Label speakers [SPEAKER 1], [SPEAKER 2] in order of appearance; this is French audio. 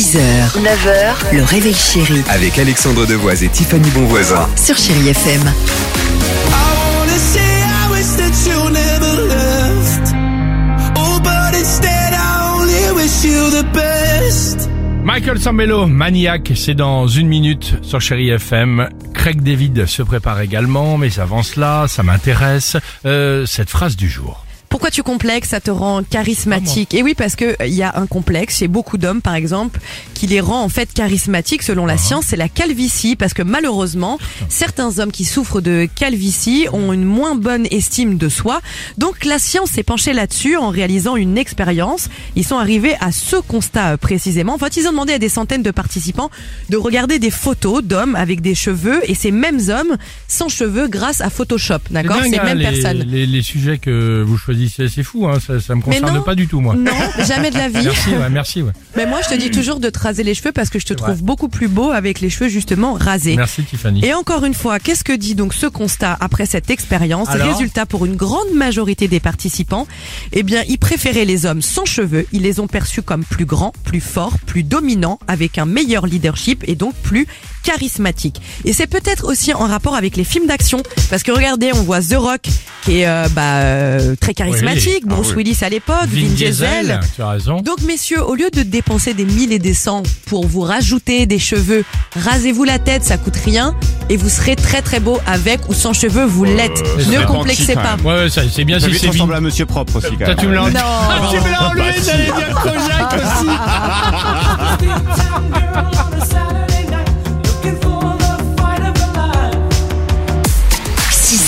[SPEAKER 1] 6h, 9h, le réveil chéri
[SPEAKER 2] Avec Alexandre Devoise et Tiffany Bonvoisin.
[SPEAKER 1] sur Chérie FM.
[SPEAKER 3] I wanna say I wish that you never left. Oh, but instead I only wish you the best.
[SPEAKER 4] Michael Sambello, Maniac, c'est dans une minute sur Chéri FM. Craig David se prépare également, mais avant cela, ça m'intéresse, euh, cette phrase du jour.
[SPEAKER 5] Pourquoi tu complexes Ça te rend charismatique? Et oui, parce que il y a un complexe chez beaucoup d'hommes, par exemple, qui les rend en fait charismatiques selon la science, c'est la calvitie. Parce que malheureusement, certains hommes qui souffrent de calvitie ont une moins bonne estime de soi. Donc la science s'est penchée là-dessus en réalisant une expérience. Ils sont arrivés à ce constat euh, précisément. En fait, ils ont demandé à des centaines de participants de regarder des photos d'hommes avec des cheveux et ces mêmes hommes sans cheveux grâce à Photoshop. D'accord? Ces mêmes
[SPEAKER 4] les,
[SPEAKER 5] personnes.
[SPEAKER 4] Les, les sujets que vous choisissez, c'est fou, hein, ça, ça me concerne
[SPEAKER 5] non.
[SPEAKER 4] pas du tout, moi.
[SPEAKER 5] Non, jamais de la vie.
[SPEAKER 4] Merci, ouais, merci, ouais.
[SPEAKER 5] Mais moi, je te dis toujours de te raser les cheveux parce que je te trouve
[SPEAKER 4] vrai.
[SPEAKER 5] beaucoup plus beau avec les cheveux justement rasés.
[SPEAKER 4] Merci Tiffany.
[SPEAKER 5] Et encore une fois, qu'est-ce que dit donc ce constat après cette expérience
[SPEAKER 4] Alors
[SPEAKER 5] Résultat, pour une grande majorité des participants, eh bien, ils préféraient les hommes sans cheveux. Ils les ont perçus comme plus grands, plus forts, plus dominants, avec un meilleur leadership et donc plus charismatiques. Et c'est peut-être aussi en rapport avec les films d'action, parce que regardez, on voit The Rock qui est euh, bah, euh, très charismatique,
[SPEAKER 4] Oui.
[SPEAKER 5] Bruce
[SPEAKER 4] Ah oui.
[SPEAKER 5] Willis à l'époque,
[SPEAKER 4] Vin
[SPEAKER 5] Vin
[SPEAKER 4] Diesel,
[SPEAKER 5] Diesel.
[SPEAKER 4] tu as raison.
[SPEAKER 5] Donc messieurs, au lieu de dépenser des mille et des cents pour vous rajouter des cheveux, rasez-vous la tête, ça coûte rien et vous serez très très beau avec ou sans cheveux, vous l'êtes.
[SPEAKER 4] Euh, ça
[SPEAKER 5] ne complexez pas.
[SPEAKER 4] Ouais, ouais, ça, c'est bien si c'est
[SPEAKER 6] ressemble à Monsieur Propre aussi quand
[SPEAKER 4] Toi,
[SPEAKER 6] même.
[SPEAKER 4] tu me l'as enlevé.
[SPEAKER 5] Non.
[SPEAKER 4] Ah, tu me l'as enlevé, j'allais dire Kojak aussi.